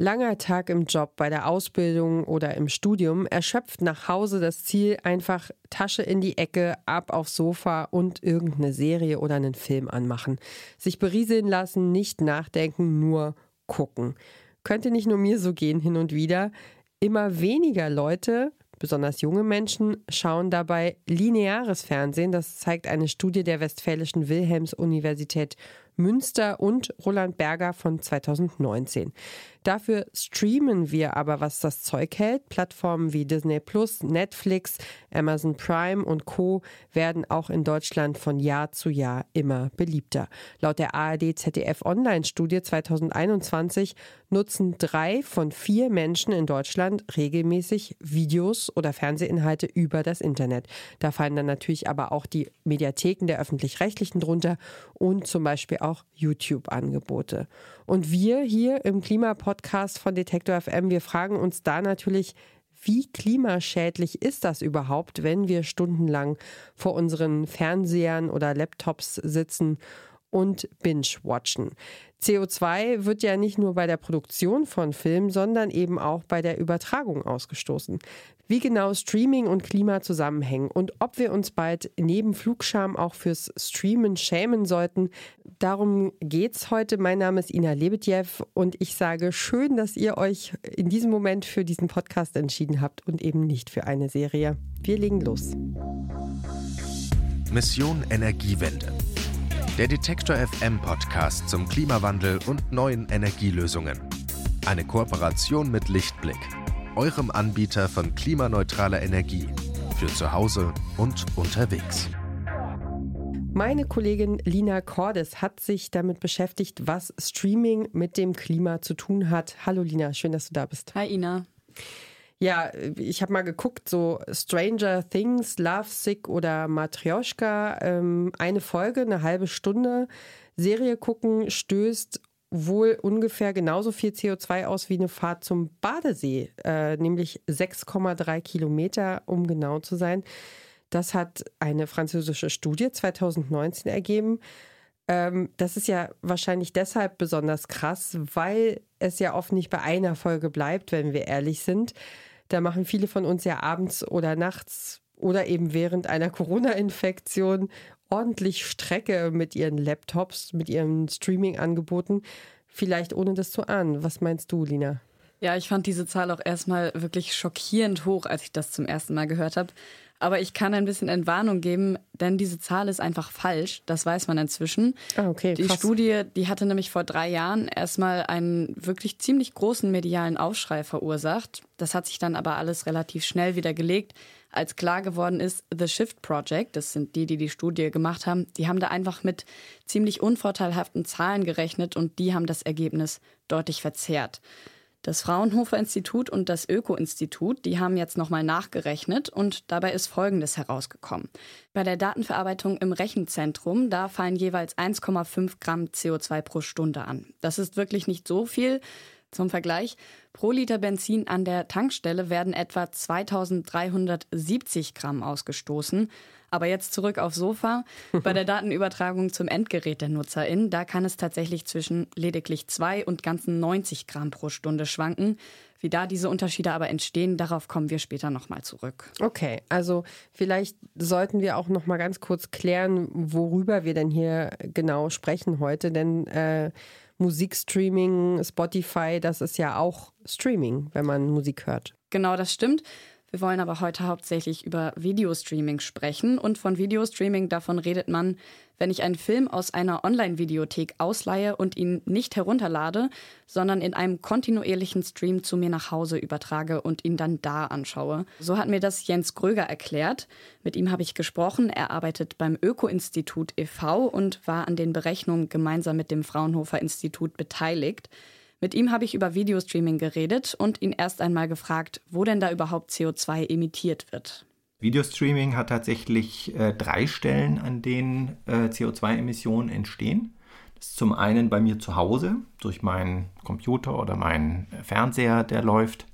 Langer Tag im Job, bei der Ausbildung oder im Studium, erschöpft nach Hause das Ziel einfach Tasche in die Ecke, ab aufs Sofa und irgendeine Serie oder einen Film anmachen. Sich berieseln lassen, nicht nachdenken, nur gucken. Könnte nicht nur mir so gehen hin und wieder. Immer weniger Leute Besonders junge Menschen schauen dabei lineares Fernsehen. Das zeigt eine Studie der Westfälischen Wilhelms-Universität Münster und Roland Berger von 2019. Dafür streamen wir aber, was das Zeug hält. Plattformen wie Disney Plus, Netflix, Amazon Prime und Co. werden auch in Deutschland von Jahr zu Jahr immer beliebter. Laut der ARD-ZDF Online-Studie 2021 nutzen drei von vier Menschen in Deutschland regelmäßig Videos oder Fernsehinhalte über das Internet. Da fallen dann natürlich aber auch die Mediatheken der öffentlich-rechtlichen drunter und zum Beispiel auch YouTube-Angebote. Und wir hier im Klimapodcast von Detektor FM, wir fragen uns da natürlich, wie klimaschädlich ist das überhaupt, wenn wir stundenlang vor unseren Fernsehern oder Laptops sitzen und binge-watchen? CO2 wird ja nicht nur bei der Produktion von Filmen, sondern eben auch bei der Übertragung ausgestoßen. Wie genau Streaming und Klima zusammenhängen und ob wir uns bald neben Flugscham auch fürs Streamen schämen sollten, darum geht's heute. Mein Name ist Ina Lebedjew und ich sage schön, dass ihr euch in diesem Moment für diesen Podcast entschieden habt und eben nicht für eine Serie. Wir legen los. Mission Energiewende der Detektor FM Podcast zum Klimawandel und neuen Energielösungen. Eine Kooperation mit Lichtblick, eurem Anbieter von klimaneutraler Energie für zu Hause und unterwegs. Meine Kollegin Lina Cordes hat sich damit beschäftigt, was Streaming mit dem Klima zu tun hat. Hallo Lina, schön, dass du da bist. Hi Ina. Ja, ich habe mal geguckt, so Stranger Things, Love Sick oder Matryoshka, ähm, eine Folge, eine halbe Stunde Serie gucken, stößt wohl ungefähr genauso viel CO2 aus wie eine Fahrt zum Badesee, äh, nämlich 6,3 Kilometer, um genau zu sein. Das hat eine französische Studie 2019 ergeben. Ähm, das ist ja wahrscheinlich deshalb besonders krass, weil es ja oft nicht bei einer Folge bleibt, wenn wir ehrlich sind. Da machen viele von uns ja abends oder nachts oder eben während einer Corona-Infektion ordentlich Strecke mit ihren Laptops, mit ihren Streaming-Angeboten, vielleicht ohne das zu ahnen. Was meinst du, Lina? Ja, ich fand diese Zahl auch erstmal wirklich schockierend hoch, als ich das zum ersten Mal gehört habe. Aber ich kann ein bisschen Entwarnung geben, denn diese Zahl ist einfach falsch. Das weiß man inzwischen. Ah, okay. Die Studie, die hatte nämlich vor drei Jahren erstmal einen wirklich ziemlich großen medialen Aufschrei verursacht. Das hat sich dann aber alles relativ schnell wieder gelegt, als klar geworden ist, The Shift Project, das sind die, die die Studie gemacht haben, die haben da einfach mit ziemlich unvorteilhaften Zahlen gerechnet und die haben das Ergebnis deutlich verzerrt. Das Fraunhofer Institut und das Öko-Institut, die haben jetzt nochmal nachgerechnet und dabei ist Folgendes herausgekommen. Bei der Datenverarbeitung im Rechenzentrum, da fallen jeweils 1,5 Gramm CO2 pro Stunde an. Das ist wirklich nicht so viel. Zum Vergleich, pro Liter Benzin an der Tankstelle werden etwa 2370 Gramm ausgestoßen. Aber jetzt zurück aufs Sofa. Bei der Datenübertragung zum Endgerät der NutzerInnen, da kann es tatsächlich zwischen lediglich zwei und ganzen 90 Gramm pro Stunde schwanken. Wie da diese Unterschiede aber entstehen, darauf kommen wir später nochmal zurück. Okay, also vielleicht sollten wir auch nochmal ganz kurz klären, worüber wir denn hier genau sprechen heute, denn äh, Musikstreaming, Spotify, das ist ja auch Streaming, wenn man Musik hört. Genau, das stimmt. Wir wollen aber heute hauptsächlich über Videostreaming sprechen. Und von Videostreaming, davon redet man, wenn ich einen Film aus einer Online-Videothek ausleihe und ihn nicht herunterlade, sondern in einem kontinuierlichen Stream zu mir nach Hause übertrage und ihn dann da anschaue. So hat mir das Jens Gröger erklärt. Mit ihm habe ich gesprochen. Er arbeitet beim Öko-Institut e.V. und war an den Berechnungen gemeinsam mit dem Fraunhofer Institut beteiligt. Mit ihm habe ich über Videostreaming geredet und ihn erst einmal gefragt, wo denn da überhaupt CO2 emittiert wird. Videostreaming hat tatsächlich äh, drei Stellen, an denen äh, CO2-Emissionen entstehen. Das ist zum einen bei mir zu Hause durch meinen Computer oder meinen Fernseher, der läuft.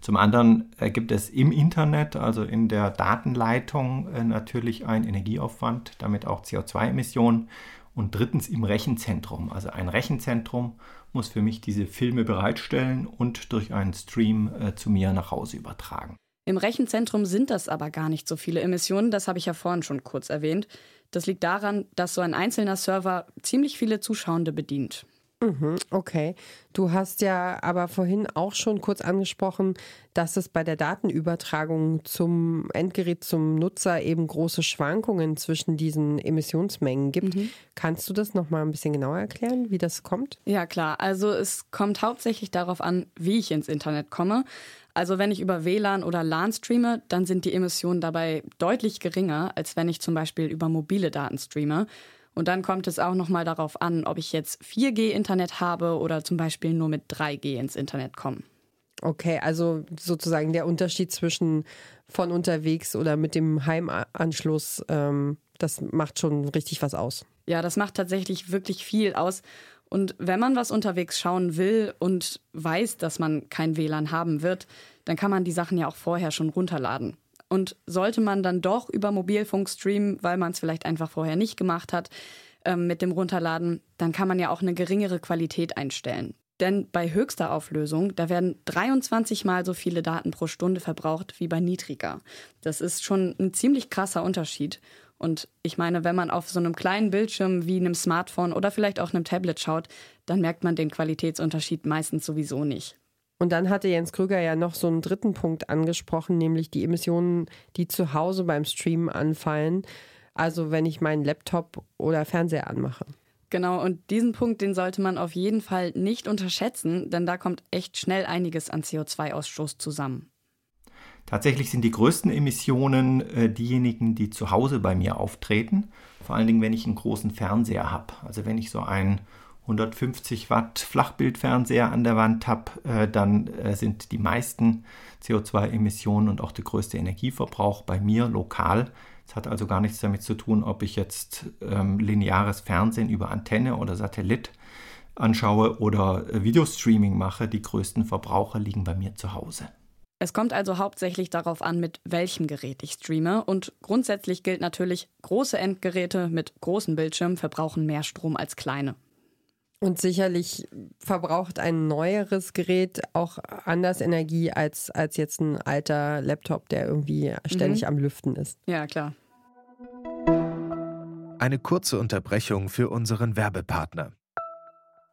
Zum anderen äh, gibt es im Internet, also in der Datenleitung, äh, natürlich einen Energieaufwand, damit auch CO2-Emissionen. Und drittens im Rechenzentrum. Also ein Rechenzentrum muss für mich diese Filme bereitstellen und durch einen Stream äh, zu mir nach Hause übertragen. Im Rechenzentrum sind das aber gar nicht so viele Emissionen, das habe ich ja vorhin schon kurz erwähnt. Das liegt daran, dass so ein einzelner Server ziemlich viele Zuschauende bedient. Mhm, okay. Du hast ja aber vorhin auch schon kurz angesprochen, dass es bei der Datenübertragung zum Endgerät, zum Nutzer eben große Schwankungen zwischen diesen Emissionsmengen gibt. Mhm. Kannst du das nochmal ein bisschen genauer erklären, wie das kommt? Ja, klar. Also es kommt hauptsächlich darauf an, wie ich ins Internet komme. Also wenn ich über WLAN oder LAN streame, dann sind die Emissionen dabei deutlich geringer, als wenn ich zum Beispiel über mobile Daten streame. Und dann kommt es auch nochmal darauf an, ob ich jetzt 4G-Internet habe oder zum Beispiel nur mit 3G ins Internet komme. Okay, also sozusagen der Unterschied zwischen von unterwegs oder mit dem Heimanschluss, ähm, das macht schon richtig was aus. Ja, das macht tatsächlich wirklich viel aus. Und wenn man was unterwegs schauen will und weiß, dass man kein WLAN haben wird, dann kann man die Sachen ja auch vorher schon runterladen. Und sollte man dann doch über Mobilfunk streamen, weil man es vielleicht einfach vorher nicht gemacht hat, ähm, mit dem Runterladen, dann kann man ja auch eine geringere Qualität einstellen. Denn bei höchster Auflösung, da werden 23 mal so viele Daten pro Stunde verbraucht wie bei niedriger. Das ist schon ein ziemlich krasser Unterschied. Und ich meine, wenn man auf so einem kleinen Bildschirm wie einem Smartphone oder vielleicht auch einem Tablet schaut, dann merkt man den Qualitätsunterschied meistens sowieso nicht. Und dann hatte Jens Krüger ja noch so einen dritten Punkt angesprochen, nämlich die Emissionen, die zu Hause beim Streamen anfallen. Also wenn ich meinen Laptop oder Fernseher anmache. Genau, und diesen Punkt, den sollte man auf jeden Fall nicht unterschätzen, denn da kommt echt schnell einiges an CO2-Ausstoß zusammen. Tatsächlich sind die größten Emissionen äh, diejenigen, die zu Hause bei mir auftreten. Vor allen Dingen, wenn ich einen großen Fernseher habe. Also wenn ich so einen 150 Watt Flachbildfernseher an der Wand habe, äh, dann äh, sind die meisten CO2-Emissionen und auch der größte Energieverbrauch bei mir lokal. Es hat also gar nichts damit zu tun, ob ich jetzt ähm, lineares Fernsehen über Antenne oder Satellit anschaue oder äh, Videostreaming mache. Die größten Verbraucher liegen bei mir zu Hause. Es kommt also hauptsächlich darauf an, mit welchem Gerät ich streame. Und grundsätzlich gilt natürlich, große Endgeräte mit großen Bildschirmen verbrauchen mehr Strom als kleine. Und sicherlich verbraucht ein neueres Gerät auch anders Energie als, als jetzt ein alter Laptop, der irgendwie ständig mhm. am Lüften ist. Ja, klar. Eine kurze Unterbrechung für unseren Werbepartner.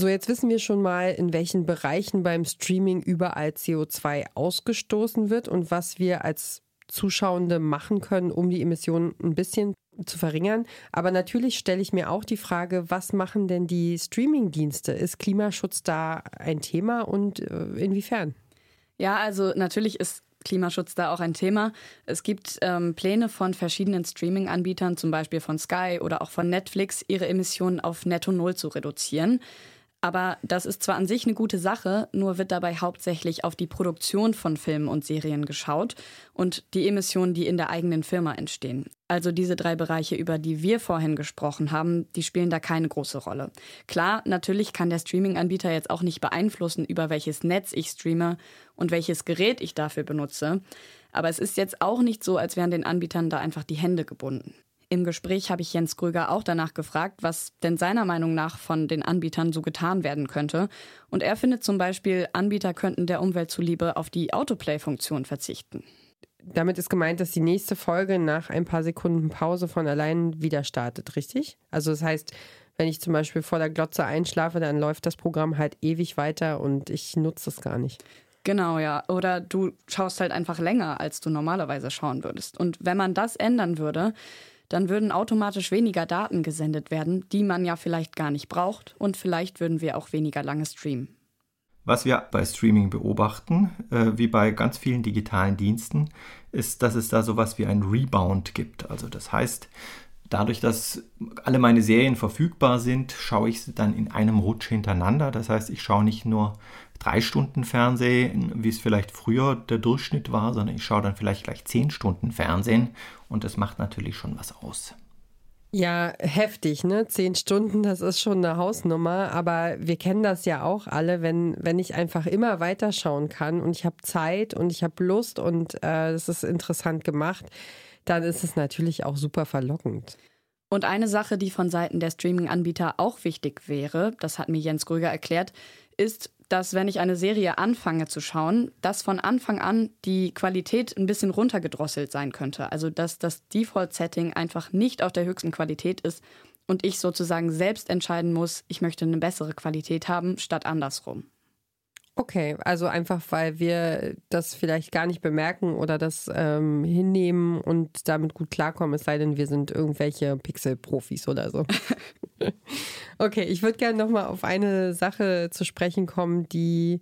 So, jetzt wissen wir schon mal, in welchen Bereichen beim Streaming überall CO2 ausgestoßen wird und was wir als Zuschauende machen können, um die Emissionen ein bisschen zu verringern. Aber natürlich stelle ich mir auch die Frage, was machen denn die Streaming-Dienste? Ist Klimaschutz da ein Thema und äh, inwiefern? Ja, also natürlich ist Klimaschutz da auch ein Thema. Es gibt ähm, Pläne von verschiedenen Streaming-Anbietern, zum Beispiel von Sky oder auch von Netflix, ihre Emissionen auf Netto Null zu reduzieren. Aber das ist zwar an sich eine gute Sache, nur wird dabei hauptsächlich auf die Produktion von Filmen und Serien geschaut und die Emissionen, die in der eigenen Firma entstehen. Also diese drei Bereiche, über die wir vorhin gesprochen haben, die spielen da keine große Rolle. Klar, natürlich kann der Streaming-Anbieter jetzt auch nicht beeinflussen, über welches Netz ich streame und welches Gerät ich dafür benutze. Aber es ist jetzt auch nicht so, als wären den Anbietern da einfach die Hände gebunden. Im Gespräch habe ich Jens Krüger auch danach gefragt, was denn seiner Meinung nach von den Anbietern so getan werden könnte. Und er findet zum Beispiel, Anbieter könnten der Umwelt zuliebe auf die Autoplay-Funktion verzichten. Damit ist gemeint, dass die nächste Folge nach ein paar Sekunden Pause von allein wieder startet, richtig? Also das heißt, wenn ich zum Beispiel vor der Glotze einschlafe, dann läuft das Programm halt ewig weiter und ich nutze es gar nicht. Genau, ja. Oder du schaust halt einfach länger, als du normalerweise schauen würdest. Und wenn man das ändern würde, dann würden automatisch weniger Daten gesendet werden, die man ja vielleicht gar nicht braucht und vielleicht würden wir auch weniger lange streamen. Was wir bei Streaming beobachten, äh, wie bei ganz vielen digitalen Diensten, ist, dass es da sowas wie ein Rebound gibt. Also das heißt, Dadurch, dass alle meine Serien verfügbar sind, schaue ich sie dann in einem Rutsch hintereinander. Das heißt, ich schaue nicht nur drei Stunden Fernsehen, wie es vielleicht früher der Durchschnitt war, sondern ich schaue dann vielleicht gleich zehn Stunden Fernsehen und das macht natürlich schon was aus. Ja, heftig, ne? Zehn Stunden, das ist schon eine Hausnummer, aber wir kennen das ja auch alle, wenn, wenn ich einfach immer weiterschauen kann und ich habe Zeit und ich habe Lust und äh, es ist interessant gemacht, dann ist es natürlich auch super verlockend. Und eine Sache, die von Seiten der Streaming-Anbieter auch wichtig wäre, das hat mir Jens Gröger erklärt, ist, dass wenn ich eine Serie anfange zu schauen, dass von Anfang an die Qualität ein bisschen runtergedrosselt sein könnte. Also dass das Default-Setting einfach nicht auf der höchsten Qualität ist und ich sozusagen selbst entscheiden muss, ich möchte eine bessere Qualität haben, statt andersrum. Okay, also einfach, weil wir das vielleicht gar nicht bemerken oder das ähm, hinnehmen und damit gut klarkommen, es sei denn, wir sind irgendwelche Pixel-Profis oder so. okay, ich würde gerne nochmal auf eine Sache zu sprechen kommen, die,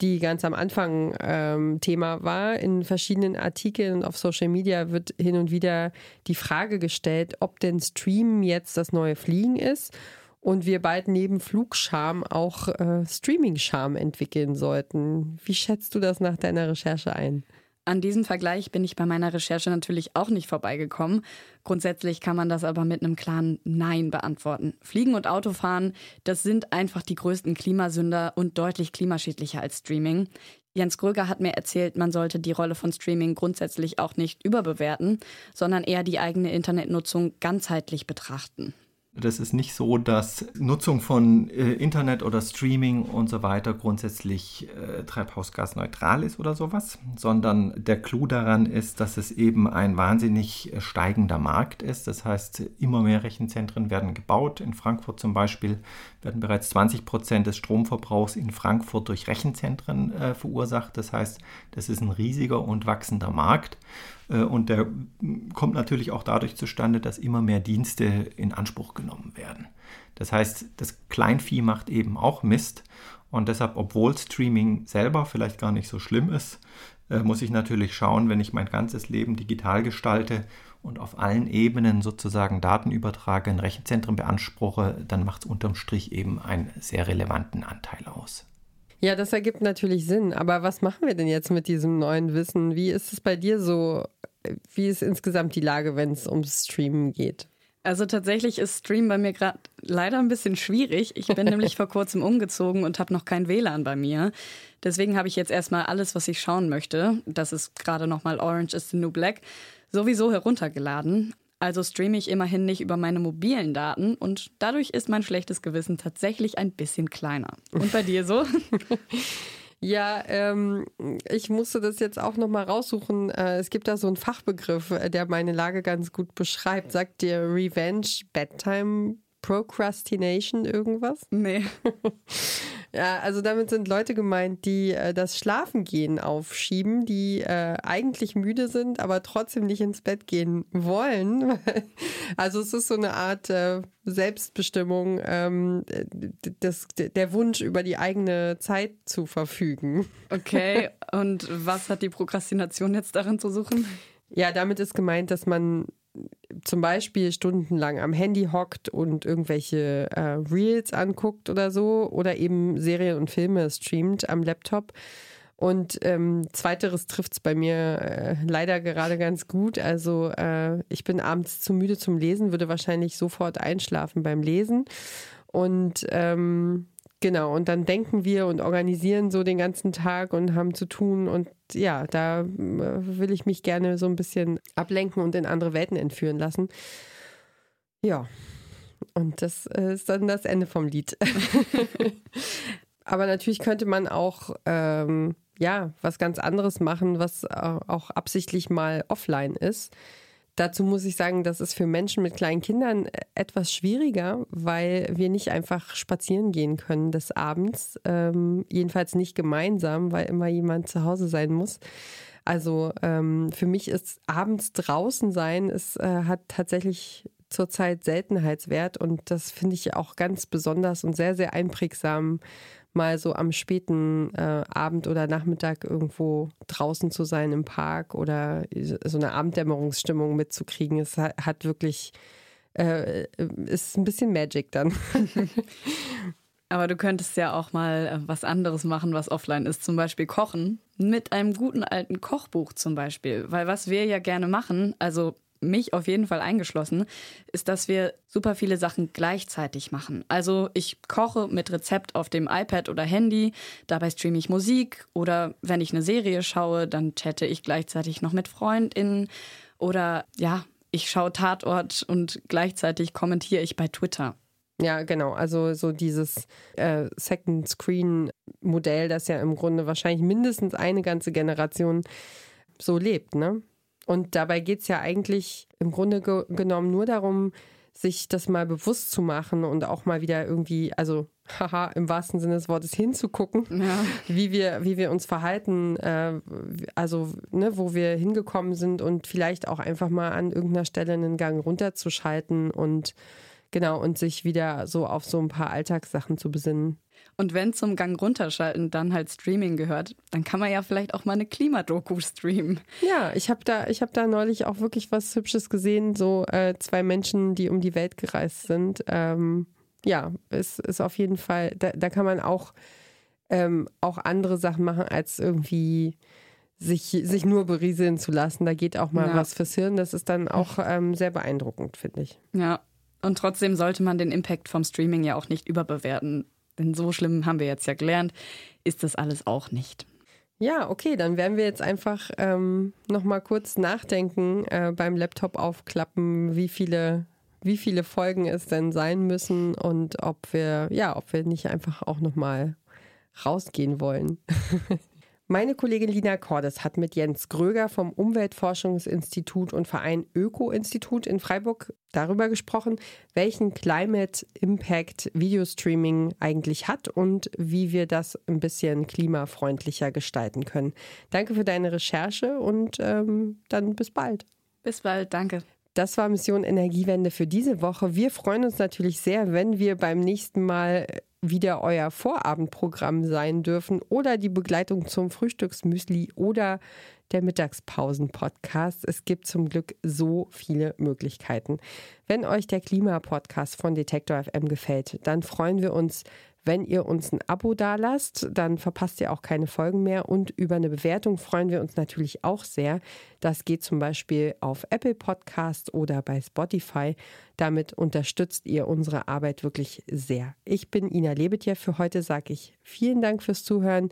die ganz am Anfang ähm, Thema war. In verschiedenen Artikeln und auf Social Media wird hin und wieder die Frage gestellt, ob denn Streamen jetzt das neue Fliegen ist und wir bald neben Flugscham auch äh, Streaming-Scham entwickeln sollten. Wie schätzt du das nach deiner Recherche ein? An diesem Vergleich bin ich bei meiner Recherche natürlich auch nicht vorbeigekommen. Grundsätzlich kann man das aber mit einem klaren Nein beantworten. Fliegen und Autofahren, das sind einfach die größten Klimasünder und deutlich klimaschädlicher als Streaming. Jens Gröger hat mir erzählt, man sollte die Rolle von Streaming grundsätzlich auch nicht überbewerten, sondern eher die eigene Internetnutzung ganzheitlich betrachten. Das ist nicht so, dass Nutzung von äh, Internet oder Streaming und so weiter grundsätzlich äh, treibhausgasneutral ist oder sowas, sondern der Clou daran ist, dass es eben ein wahnsinnig äh, steigender Markt ist. Das heißt, immer mehr Rechenzentren werden gebaut. In Frankfurt zum Beispiel werden bereits 20 Prozent des Stromverbrauchs in Frankfurt durch Rechenzentren äh, verursacht. Das heißt, das ist ein riesiger und wachsender Markt. Äh, und der kommt natürlich auch dadurch zustande, dass immer mehr Dienste in Anspruch genommen werden. Das heißt, das Kleinvieh macht eben auch Mist. Und deshalb, obwohl Streaming selber vielleicht gar nicht so schlimm ist, äh, muss ich natürlich schauen, wenn ich mein ganzes Leben digital gestalte und auf allen Ebenen sozusagen Daten übertrage, in Rechenzentren beanspruche, dann macht es unterm Strich eben einen sehr relevanten Anteil aus. Ja, das ergibt natürlich Sinn. Aber was machen wir denn jetzt mit diesem neuen Wissen? Wie ist es bei dir so? Wie ist insgesamt die Lage, wenn es ums Streamen geht? Also tatsächlich ist Stream bei mir gerade leider ein bisschen schwierig. Ich bin nämlich vor kurzem umgezogen und habe noch kein WLAN bei mir. Deswegen habe ich jetzt erstmal alles, was ich schauen möchte. Das ist gerade nochmal Orange is the New Black. Sowieso heruntergeladen. Also streame ich immerhin nicht über meine mobilen Daten und dadurch ist mein schlechtes Gewissen tatsächlich ein bisschen kleiner. Und bei dir so? Ja, ähm, ich musste das jetzt auch nochmal raussuchen. Äh, es gibt da so einen Fachbegriff, äh, der meine Lage ganz gut beschreibt. Sagt dir Revenge Bedtime Procrastination irgendwas? Nee. ja, also damit sind Leute gemeint, die äh, das Schlafengehen aufschieben, die äh, eigentlich müde sind, aber trotzdem nicht ins Bett gehen wollen. also es ist so eine Art äh, Selbstbestimmung, ähm, das, der Wunsch über die eigene Zeit zu verfügen. Okay, und was hat die Prokrastination jetzt darin zu suchen? Ja, damit ist gemeint, dass man zum Beispiel stundenlang am Handy hockt und irgendwelche äh, Reels anguckt oder so oder eben Serien und Filme streamt am Laptop. Und ähm, zweiteres trifft es bei mir äh, leider gerade ganz gut. Also äh, ich bin abends zu müde zum Lesen, würde wahrscheinlich sofort einschlafen beim Lesen. Und ähm, Genau, und dann denken wir und organisieren so den ganzen Tag und haben zu tun. Und ja, da äh, will ich mich gerne so ein bisschen ablenken und in andere Welten entführen lassen. Ja, und das ist dann das Ende vom Lied. Aber natürlich könnte man auch ähm, ja was ganz anderes machen, was auch absichtlich mal offline ist. Dazu muss ich sagen, das ist für Menschen mit kleinen Kindern etwas schwieriger, weil wir nicht einfach spazieren gehen können des Abends. Ähm, jedenfalls nicht gemeinsam, weil immer jemand zu Hause sein muss. Also ähm, für mich ist abends draußen sein, es äh, hat tatsächlich zurzeit Seltenheitswert und das finde ich auch ganz besonders und sehr, sehr einprägsam mal so am späten äh, Abend oder Nachmittag irgendwo draußen zu sein im Park oder so eine Abenddämmerungsstimmung mitzukriegen. Es hat, hat wirklich äh, ist ein bisschen Magic dann. Aber du könntest ja auch mal äh, was anderes machen, was offline ist, zum Beispiel kochen. Mit einem guten alten Kochbuch zum Beispiel. Weil was wir ja gerne machen, also mich auf jeden Fall eingeschlossen, ist, dass wir super viele Sachen gleichzeitig machen. Also ich koche mit Rezept auf dem iPad oder Handy, dabei streame ich Musik oder wenn ich eine Serie schaue, dann chatte ich gleichzeitig noch mit FreundInnen oder ja, ich schaue Tatort und gleichzeitig kommentiere ich bei Twitter. Ja, genau. Also so dieses äh, Second Screen Modell, das ja im Grunde wahrscheinlich mindestens eine ganze Generation so lebt, ne? Und dabei geht es ja eigentlich im Grunde ge genommen nur darum, sich das mal bewusst zu machen und auch mal wieder irgendwie, also haha, im wahrsten Sinne des Wortes hinzugucken, ja. wie wir, wie wir uns verhalten, äh, also ne, wo wir hingekommen sind und vielleicht auch einfach mal an irgendeiner Stelle einen Gang runterzuschalten und genau und sich wieder so auf so ein paar Alltagssachen zu besinnen. Und wenn zum Gang runterschalten dann halt Streaming gehört, dann kann man ja vielleicht auch mal eine Klimadoku streamen. Ja, ich habe da, ich da neulich auch wirklich was Hübsches gesehen, so äh, zwei Menschen, die um die Welt gereist sind. Ähm, ja, es ist auf jeden Fall, da, da kann man auch, ähm, auch andere Sachen machen, als irgendwie sich, sich nur berieseln zu lassen. Da geht auch mal ja. was fürs Hirn. Das ist dann auch ähm, sehr beeindruckend, finde ich. Ja, und trotzdem sollte man den Impact vom Streaming ja auch nicht überbewerten. Denn so schlimm haben wir jetzt ja gelernt, ist das alles auch nicht. Ja, okay, dann werden wir jetzt einfach ähm, nochmal kurz nachdenken äh, beim Laptop aufklappen, wie viele, wie viele Folgen es denn sein müssen und ob wir, ja, ob wir nicht einfach auch nochmal rausgehen wollen. Meine Kollegin Lina Cordes hat mit Jens Gröger vom Umweltforschungsinstitut und Verein Öko-Institut in Freiburg darüber gesprochen, welchen Climate Impact Videostreaming eigentlich hat und wie wir das ein bisschen klimafreundlicher gestalten können. Danke für deine Recherche und ähm, dann bis bald. Bis bald, danke. Das war Mission Energiewende für diese Woche. Wir freuen uns natürlich sehr, wenn wir beim nächsten Mal wieder euer Vorabendprogramm sein dürfen oder die Begleitung zum Frühstücksmüsli oder der Mittagspausen-Podcast. Es gibt zum Glück so viele Möglichkeiten. Wenn euch der Klimapodcast von Detektor FM gefällt, dann freuen wir uns, wenn ihr uns ein Abo dalasst, dann verpasst ihr auch keine Folgen mehr. Und über eine Bewertung freuen wir uns natürlich auch sehr. Das geht zum Beispiel auf Apple Podcast oder bei Spotify. Damit unterstützt ihr unsere Arbeit wirklich sehr. Ich bin Ina Lebetjew. Für heute sage ich vielen Dank fürs Zuhören.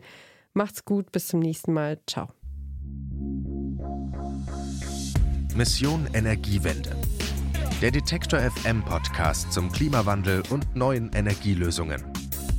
Macht's gut, bis zum nächsten Mal. Ciao. Mission Energiewende. Der Detektor FM Podcast zum Klimawandel und neuen Energielösungen.